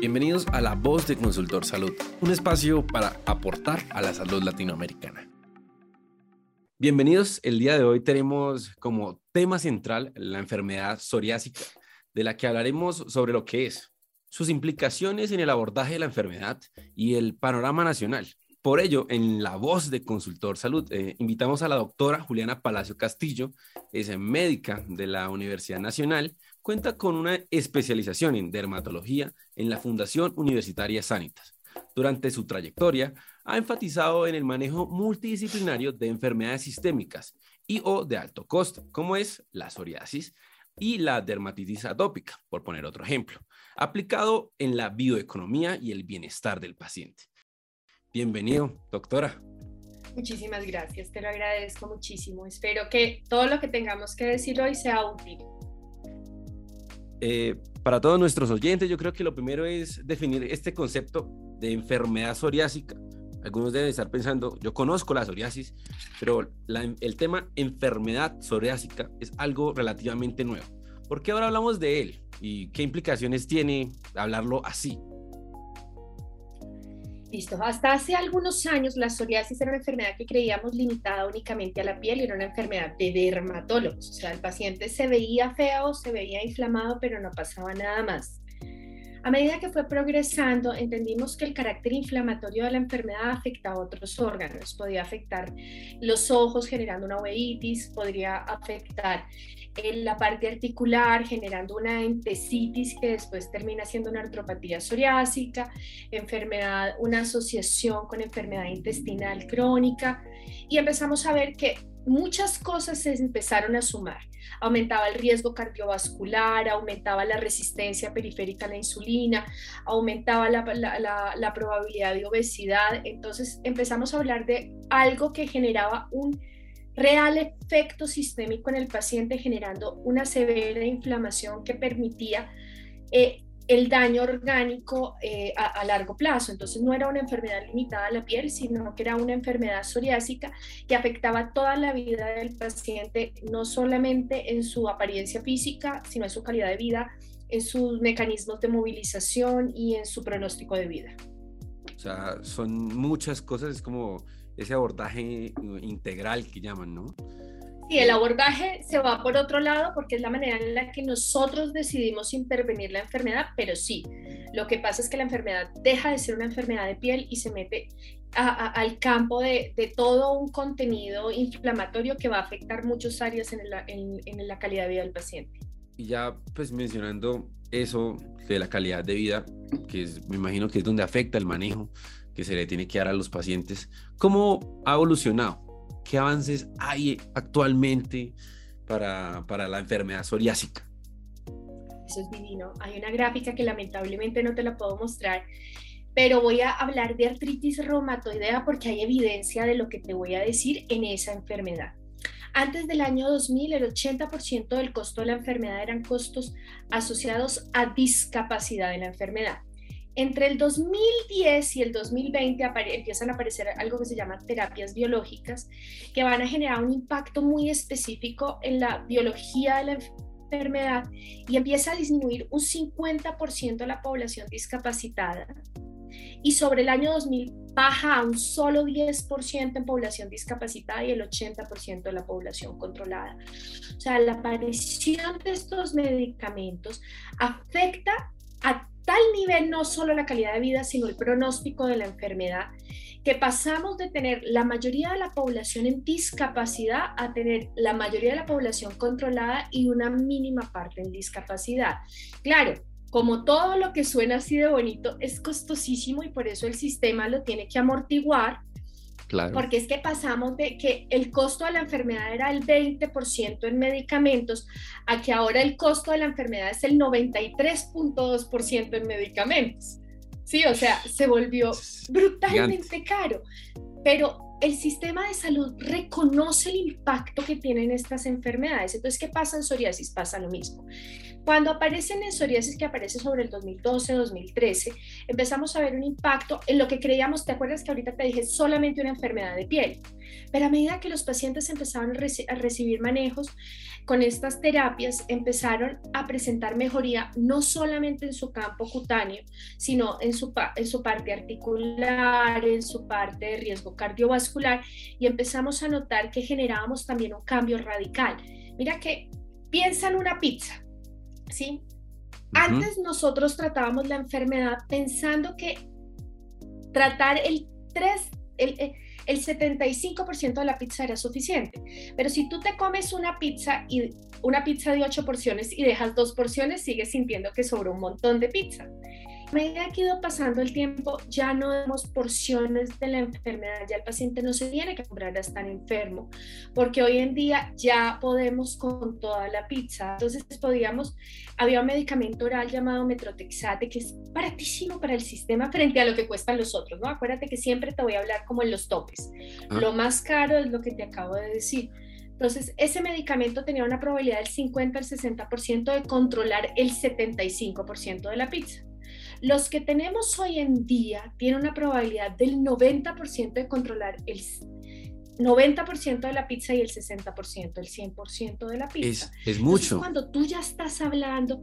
Bienvenidos a La Voz de Consultor Salud, un espacio para aportar a la salud latinoamericana. Bienvenidos, el día de hoy tenemos como tema central la enfermedad psoriásica, de la que hablaremos sobre lo que es, sus implicaciones en el abordaje de la enfermedad y el panorama nacional. Por ello, en la voz de Consultor Salud, eh, invitamos a la doctora Juliana Palacio Castillo, es médica de la Universidad Nacional, cuenta con una especialización en dermatología en la Fundación Universitaria Sanitas. Durante su trayectoria, ha enfatizado en el manejo multidisciplinario de enfermedades sistémicas y o de alto costo, como es la psoriasis y la dermatitis atópica, por poner otro ejemplo, aplicado en la bioeconomía y el bienestar del paciente. Bienvenido, doctora. Muchísimas gracias, te lo agradezco muchísimo. Espero que todo lo que tengamos que decir hoy sea útil. Eh, para todos nuestros oyentes, yo creo que lo primero es definir este concepto de enfermedad psoriásica. Algunos deben estar pensando, yo conozco la psoriasis, pero el tema enfermedad psoriásica es algo relativamente nuevo. ¿Por qué ahora hablamos de él? ¿Y qué implicaciones tiene hablarlo así? Listo. Hasta hace algunos años la psoriasis era una enfermedad que creíamos limitada únicamente a la piel y era una enfermedad de dermatólogos. O sea, el paciente se veía feo, se veía inflamado, pero no pasaba nada más. A medida que fue progresando, entendimos que el carácter inflamatorio de la enfermedad afectaba a otros órganos. Podía afectar los ojos generando una uveitis, podría afectar en la parte articular generando una entesitis que después termina siendo una artropatía psoriásica, enfermedad, una asociación con enfermedad intestinal crónica y empezamos a ver que muchas cosas se empezaron a sumar. Aumentaba el riesgo cardiovascular, aumentaba la resistencia periférica a la insulina, aumentaba la, probabilidad de obesidad. Entonces empezamos a hablar de algo que generaba un real efecto sistémico en el paciente, generando una severa inflamación que permitía eh, el daño orgánico eh, a, largo plazo. Entonces no era una enfermedad limitada a la piel, sino que era una enfermedad psoriásica que afectaba toda la vida del paciente, no solamente en su apariencia física, sino en su calidad de vida, en sus mecanismos de movilización y en su pronóstico de vida. O sea, son muchas cosas, es como ese abordaje integral que llaman, ¿no? Sí, el abordaje se va por otro lado porque es la manera en la que nosotros decidimos intervenir la enfermedad, pero sí, lo que pasa es que la enfermedad deja de ser una enfermedad de piel y se mete al campo de, todo un contenido inflamatorio que va a afectar muchas áreas en, en la calidad de vida del paciente. Y ya pues mencionando eso de la calidad de vida, que es, me imagino que es donde afecta el manejo que se le tiene que dar a los pacientes, ¿cómo ha evolucionado? ¿Qué avances hay actualmente para, para la enfermedad psoriásica? Eso es divino. Hay una gráfica que lamentablemente no te la puedo mostrar, pero voy a hablar de artritis reumatoidea porque hay evidencia de lo que te voy a decir en esa enfermedad. Antes del año 2000, el 80% del costo de la enfermedad eran costos asociados a discapacidad de la enfermedad. Entre el 2010 y el 2020 empiezan a aparecer algo que se llama terapias biológicas, que van a generar un impacto muy específico en la biología de la enfermedad y empieza a disminuir un 50% de la población discapacitada. Y sobre el año 2000 baja a un solo 10% en población discapacitada y el 80% de la población controlada. O sea, la aparición de estos medicamentos afecta a tal nivel no solo la calidad de vida, sino el pronóstico de la enfermedad, que pasamos de tener la mayoría de la población en discapacidad a tener la mayoría de la población controlada y una mínima parte en discapacidad. Claro, como todo lo que suena así de bonito es costosísimo y por eso el sistema lo tiene que amortiguar porque es que pasamos de que el costo de la enfermedad era el 20% en medicamentos a que ahora el costo de la enfermedad es el 93.2% en medicamentos. Sí, o sea, se volvió brutalmente caro. Pero el sistema de salud reconoce el impacto que tienen estas enfermedades. Entonces, ¿qué pasa en psoriasis? Pasa lo mismo. Cuando aparecen en psoriasis, que aparece sobre el 2012-2013, empezamos a ver un impacto en lo que creíamos, ¿te acuerdas que ahorita te dije solamente una enfermedad de piel? Pero a medida que los pacientes empezaron a, recibir manejos con estas terapias, empezaron a presentar mejoría no solamente en su campo cutáneo, sino en su, en su parte articular, en su parte de riesgo cardiovascular, y empezamos a notar que generábamos también un cambio radical. Mira que piensa en una pizza ¿sí? Antes nosotros tratábamos la enfermedad pensando que tratar el 3, el, el 75% de la pizza era suficiente. Pero si tú te comes una pizza y una pizza de 8 porciones y dejas dos porciones, sigues sintiendo que sobró un montón de pizza medida que ha ido pasando el tiempo, ya no vemos porciones de la enfermedad, ya el paciente no se tiene que comprar a estar enfermo, porque hoy en día ya podemos con toda la pizza. Entonces podíamos, había un medicamento oral llamado metrotexate que es baratísimo para el sistema frente a lo que cuestan los otros, ¿no? Acuérdate que siempre te voy a hablar como en los topes. Ah. Lo más caro es lo que te acabo de decir. Entonces, ese medicamento tenía una probabilidad del 50 al 60% de controlar el 75% de la pizza. Los que tenemos hoy en día tienen una probabilidad del 90% de controlar el 90% de la pizza y el 60%, el 100% de la pizza. Es, mucho. cuando tú ya estás hablando,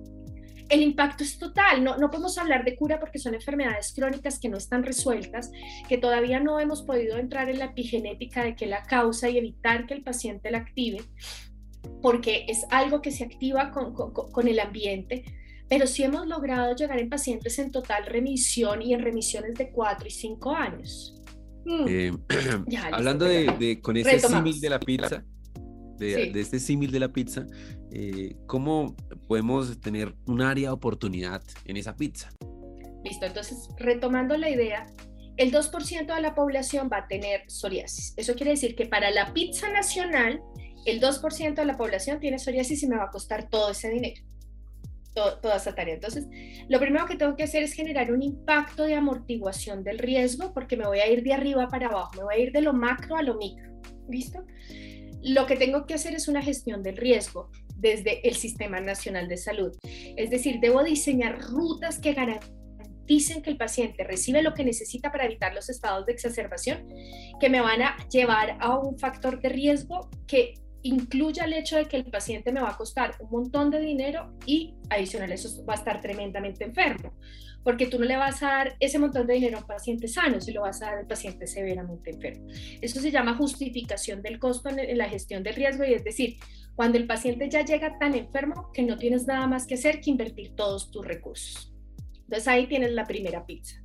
el impacto es total. No, no podemos hablar de cura porque son enfermedades crónicas que no están resueltas, que todavía no hemos podido entrar en la epigenética de qué la causa y evitar que el paciente la active, porque es algo que se activa con, con, con el ambiente pero sí hemos logrado llegar en pacientes en total remisión y en remisiones de 4 y 5 años. Mm. Eh, hablando de, con este símil de la pizza, de, este símil de la pizza, eh, ¿cómo podemos tener un área de oportunidad en esa pizza? Listo, entonces retomando la idea, el 2% de la población va a tener psoriasis. Eso quiere decir que para la pizza nacional, el 2% de la población tiene psoriasis y me va a costar todo ese dinero toda esa tarea. Entonces, lo primero que tengo que hacer es generar un impacto de amortiguación del riesgo porque me voy a ir de arriba para abajo, me voy a ir de lo macro a lo micro. ¿Listo? Lo que tengo que hacer es una gestión del riesgo desde el Sistema Nacional de Salud. Es decir, debo diseñar rutas que garanticen que el paciente recibe lo que necesita para evitar los estados de exacerbación que me van a llevar a un factor de riesgo que incluya el hecho de que el paciente me va a costar un montón de dinero y adicional eso va a estar tremendamente enfermo, porque tú no le vas a dar ese montón de dinero a un paciente sano, si lo vas a dar al paciente severamente enfermo. Eso se llama justificación del costo en, la gestión del riesgo y es decir, cuando el paciente ya llega tan enfermo que no tienes nada más que hacer que invertir todos tus recursos. Entonces ahí tienes la primera pizza.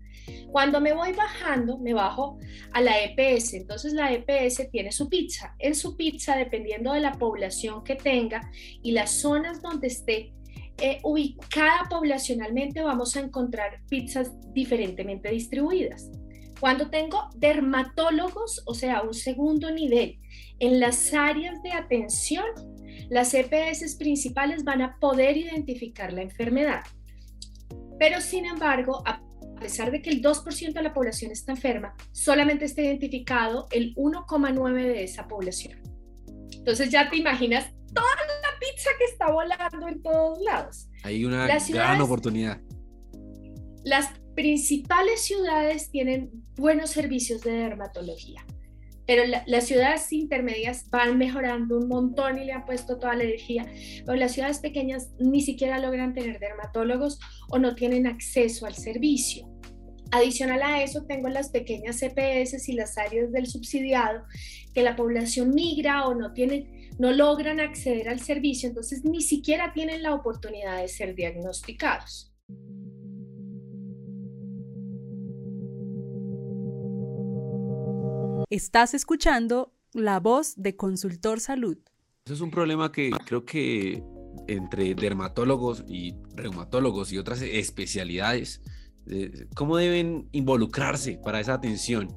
Cuando me voy bajando, me bajo a la EPS. Entonces la EPS tiene su pizza. En su pizza, dependiendo de la población que tenga y las zonas donde esté eh, ubicada poblacionalmente, vamos a encontrar pizzas diferentemente distribuidas. Cuando tengo dermatólogos, o sea, un segundo nivel, en las áreas de atención, las EPS principales van a poder identificar la enfermedad. Pero sin embargo, a pesar de que el 2% de la población está enferma, solamente está identificado el 1,9% de esa población. Entonces ya te imaginas toda la pizza que está volando en todos lados. Hay una gran oportunidad. Las principales ciudades tienen buenos servicios de dermatología pero las ciudades intermedias van mejorando un montón y le han puesto toda la energía, pero las ciudades pequeñas ni siquiera logran tener dermatólogos o no tienen acceso al servicio. Adicional a eso, tengo las pequeñas CPS y las áreas del subsidiado que la población migra o no tienen, no logran acceder al servicio, entonces ni siquiera tienen la oportunidad de ser diagnosticados. Estás escuchando la voz de Consultor Salud. Eso es un problema que creo que entre dermatólogos y reumatólogos y otras especialidades, eh, ¿cómo deben involucrarse para esa atención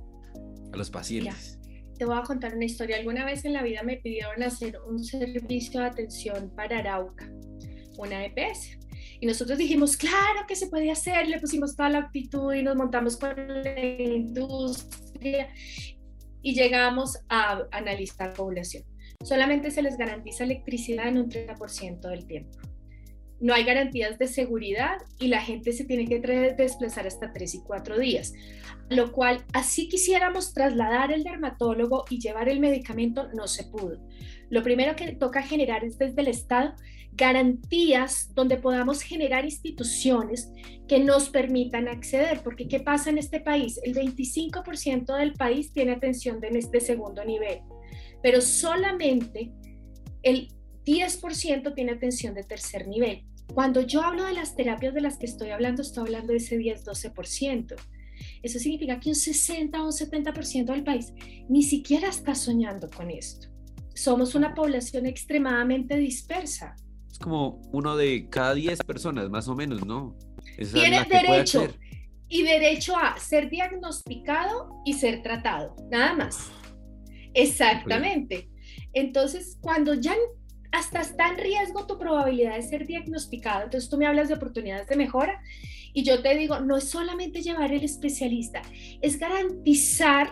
a los pacientes? te voy a contar una historia. Alguna vez en la vida me pidieron hacer un servicio de atención para Arauca, una EPS. Y nosotros dijimos, claro que se puede hacer, le pusimos toda la actitud y nos montamos con la industria y llegamos a analizar población. Solamente se les garantiza electricidad en un 30% del tiempo. No hay garantías de seguridad y la gente se tiene que desplazar hasta tres y cuatro días. Lo cual, así quisiéramos trasladar el dermatólogo y llevar el medicamento, no se pudo. Lo primero que toca generar es desde el Estado garantías donde podamos generar instituciones que nos permitan acceder, porque ¿qué pasa en este país? El 25% del país tiene atención de este segundo nivel, pero solamente el 10% tiene atención de tercer nivel. Cuando yo hablo de las terapias de las que estoy hablando, estoy hablando de ese 10-12%. Eso significa que un 60 o un 70% del país ni siquiera está soñando con esto. Somos una población extremadamente dispersa. Es como uno de cada 10 personas, más o menos, ¿no? Tiene derecho y derecho a ser diagnosticado y ser tratado, nada más. Exactamente. Entonces, cuando ya hasta está en riesgo tu probabilidad de ser diagnosticado. Entonces tú me hablas de oportunidades de mejora y yo te digo, no es solamente llevar el especialista, es garantizar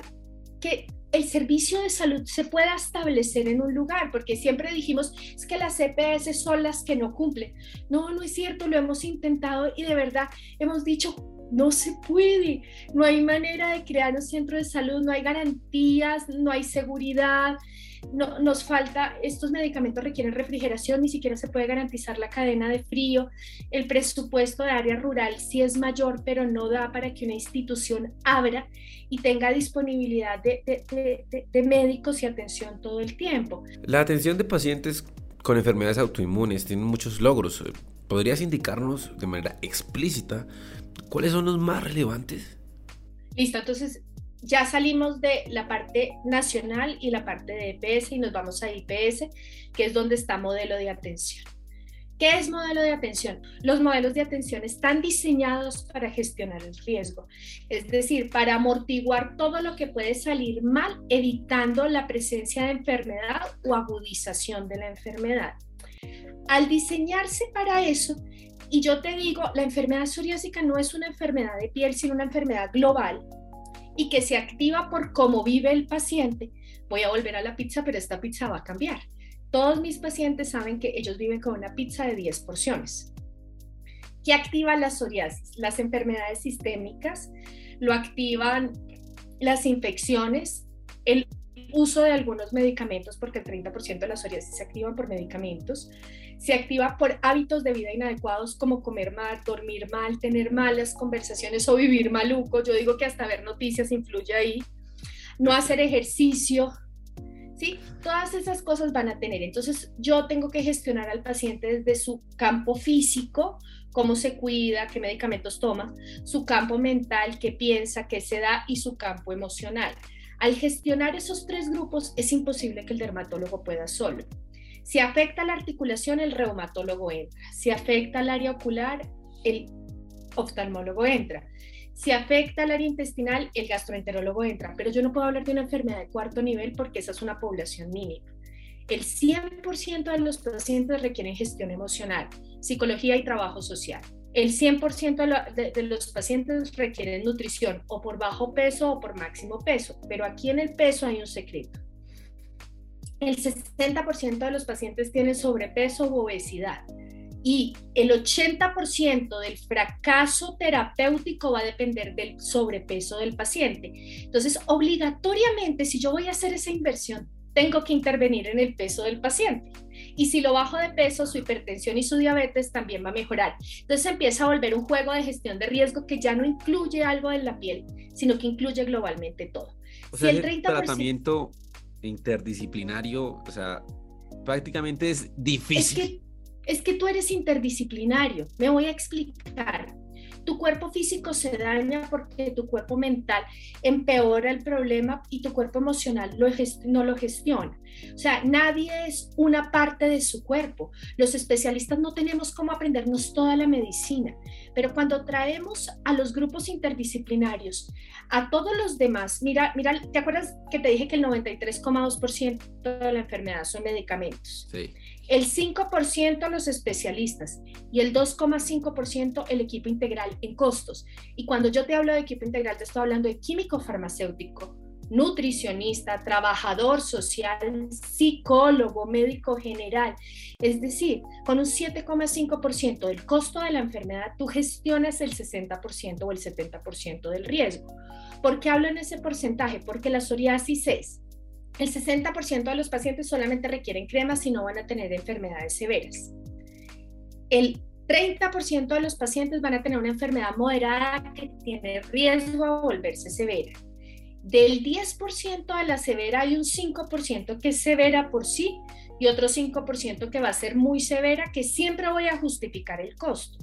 que el servicio de salud se pueda establecer en un lugar, porque siempre dijimos, es que las CPS son las que no cumplen. No, no es cierto, lo hemos intentado y de verdad hemos dicho, no se puede, no hay manera de crear un centro de salud, no hay garantías, no hay seguridad, no, nos falta, estos medicamentos requieren refrigeración, ni siquiera se puede garantizar la cadena de frío, el presupuesto de área rural sí es mayor, pero no da para que una institución abra y tenga disponibilidad de, de médicos y atención todo el tiempo. La atención de pacientes con enfermedades autoinmunes tiene muchos logros. ¿Podrías indicarnos de manera explícita cuáles son los más relevantes? Listo, entonces ya salimos de la parte nacional y la parte de EPS y nos vamos a IPS, que es donde está modelo de atención. ¿Qué es modelo de atención? Los modelos de atención están diseñados para gestionar el riesgo, es decir, para amortiguar todo lo que puede salir mal, evitando la presencia de enfermedad o agudización de la enfermedad. Al diseñarse para eso, y yo te digo, la enfermedad psoriásica no es una enfermedad de piel, sino una enfermedad global, y que se activa por cómo vive el paciente, voy a volver a la pizza, pero esta pizza va a cambiar. Todos mis pacientes saben que ellos viven con una pizza de 10 porciones. ¿Qué activa la psoriasis? Las enfermedades sistémicas, lo activan las infecciones, el uso de algunos medicamentos, porque el 30% de la psoriasis se activa por medicamentos, se activa por hábitos de vida inadecuados como comer mal, dormir mal, tener malas conversaciones o vivir maluco. Yo digo que hasta ver noticias influye ahí. No hacer ejercicio, ¿sí? Todas esas cosas van a tener. Entonces yo tengo que gestionar al paciente desde su campo físico, cómo se cuida, qué medicamentos toma, su campo mental, qué piensa, qué se da y su campo emocional. Al gestionar esos tres grupos es imposible que el dermatólogo pueda solo. Si afecta la articulación, el reumatólogo entra. Si afecta el área ocular, el oftalmólogo entra. Si afecta el área intestinal, el gastroenterólogo entra. Pero yo no puedo hablar de una enfermedad de cuarto nivel porque esa es una población mínima. El 100% de los pacientes requieren gestión emocional, psicología y trabajo social. El 100% de, de, los pacientes requieren nutrición o por bajo peso o por máximo peso, pero aquí en el peso hay un secreto el 60% de los pacientes tienen sobrepeso u obesidad y el 80% del fracaso terapéutico va a depender del sobrepeso del paciente. Entonces, obligatoriamente, si yo voy a hacer esa inversión, tengo que intervenir en el peso del paciente. Y si lo bajo de peso, su hipertensión y su diabetes también va a mejorar. Entonces empieza a volver un juego de gestión de riesgo que ya no incluye algo en la piel, sino que incluye globalmente todo. O sea, si el 30%, tratamiento interdisciplinario, o sea, prácticamente es difícil. Es que, es que tú eres interdisciplinario. Me voy a explicar tu cuerpo físico se daña porque tu cuerpo mental empeora el problema y tu cuerpo emocional no lo gestiona. O sea, nadie es una parte de su cuerpo. Los especialistas no tenemos cómo aprendernos toda la medicina, pero cuando traemos a los grupos interdisciplinarios, a todos los demás, mira, mira, ¿te acuerdas que te dije que el 93,2% de la enfermedad son medicamentos? Sí el 5% los especialistas y el 2,5% el equipo integral en costos. Y cuando yo te hablo de equipo integral, te estoy hablando de químico farmacéutico, nutricionista, trabajador social, psicólogo, médico general. Es decir, con un 7,5% del costo de la enfermedad, tú gestionas el 60% o el 70% del riesgo. ¿Por qué hablo en ese porcentaje? Porque la psoriasis es el 60% de los pacientes solamente requieren cremas y no van a tener enfermedades severas. El 30% de los pacientes van a tener una enfermedad moderada que tiene riesgo a volverse severa. Del 10% a la severa hay un 5% que es severa por sí y otro 5% que va a ser muy severa, que siempre voy a justificar el costo.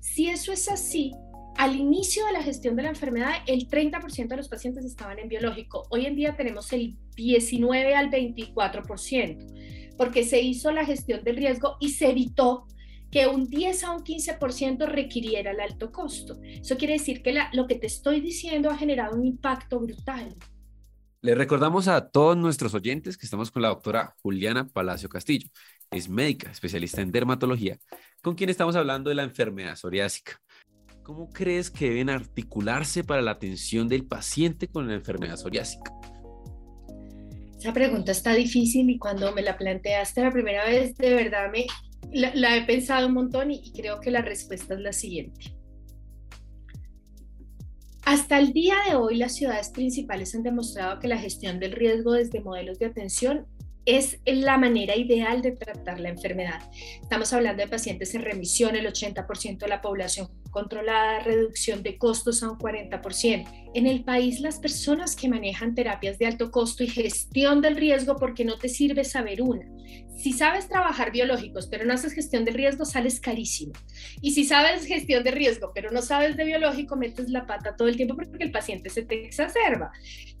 Si eso es así, al inicio de la gestión de la enfermedad, el 30% de los pacientes estaban en biológico. Hoy en día tenemos el 19 al 24%, porque se hizo la gestión del riesgo y se evitó que un 10 a un 15% requiriera el alto costo. Eso quiere decir que lo que te estoy diciendo ha generado un impacto brutal. Le recordamos a todos nuestros oyentes que estamos con la doctora Juliana Palacio Castillo. Es médica, especialista en dermatología, con quien estamos hablando de la enfermedad psoriásica. ¿Cómo crees que deben articularse para la atención del paciente con la enfermedad psoriásica? Esa pregunta está difícil y cuando me la planteaste la primera vez, de verdad me, la, he pensado un montón y, creo que la respuesta es la siguiente. Hasta el día de hoy, las ciudades principales han demostrado que la gestión del riesgo desde modelos de atención es la manera ideal de tratar la enfermedad. Estamos hablando de pacientes en remisión, el 80% de la población controlada, reducción de costos a un 40%. En el país, las personas que manejan terapias de alto costo y gestión del riesgo, porque no te sirve saber una. Si sabes trabajar biológicos, pero no haces gestión del riesgo, sales carísimo. Y si sabes gestión de riesgo, pero no sabes de biológico, metes la pata todo el tiempo porque el paciente se te exacerba.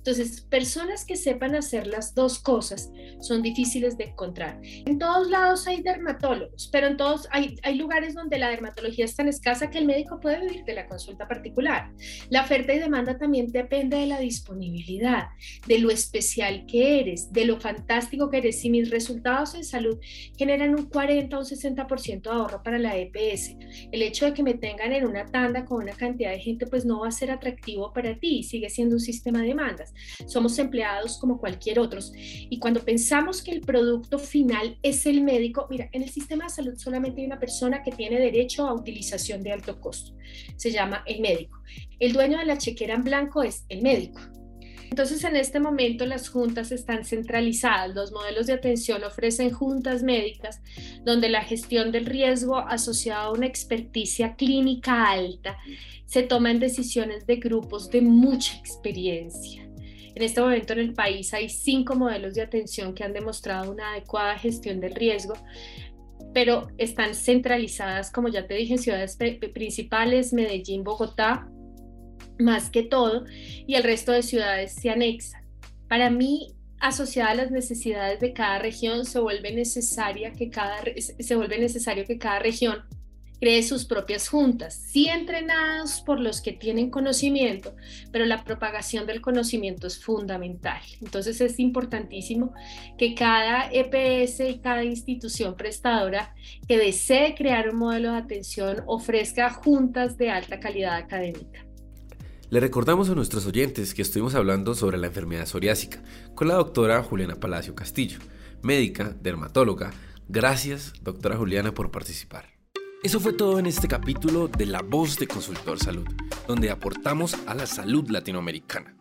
Entonces, personas que sepan hacer las dos cosas son difíciles de encontrar. En todos lados hay dermatólogos, pero en todos hay, hay lugares donde la dermatología es tan escasa que el médico puede vivir de la consulta particular. La oferta y demanda también depende de la disponibilidad, de lo especial que eres, de lo fantástico que eres. Si mis resultados en salud generan un 40 o un 60% de ahorro para la EPS, el hecho de que me tengan en una tanda con una cantidad de gente, pues no va a ser atractivo para ti, sigue siendo un sistema de demandas. Somos empleados como cualquier otro. Y cuando pensamos que el producto final es el médico, mira, en el sistema de salud solamente hay una persona que tiene derecho a utilización de alto costo. Se llama el médico. El dueño de la chequera en blanco es el médico. Entonces, en este momento las juntas están centralizadas. Los modelos de atención ofrecen juntas médicas donde la gestión del riesgo asociado a una experticia clínica alta se toman decisiones de grupos de mucha experiencia. En este momento en el país hay cinco modelos de atención que han demostrado una adecuada gestión del riesgo, pero están centralizadas, como ya te dije, en ciudades principales, Medellín, Bogotá, más que todo, y el resto de ciudades se anexan. Para mí, asociada a las necesidades de cada región, se vuelve, necesaria que cada, se vuelve necesario que cada región cree sus propias juntas, sí entrenadas por los que tienen conocimiento, pero la propagación del conocimiento es fundamental. Entonces es importantísimo que cada EPS y cada institución prestadora que desee crear un modelo de atención ofrezca juntas de alta calidad académica. Le recordamos a nuestros oyentes que estuvimos hablando sobre la enfermedad psoriásica con la doctora Juliana Palacio Castillo, médica, dermatóloga. Gracias, doctora Juliana, por participar. Eso fue todo en este capítulo de La Voz de Consultor Salud, donde aportamos a la salud latinoamericana.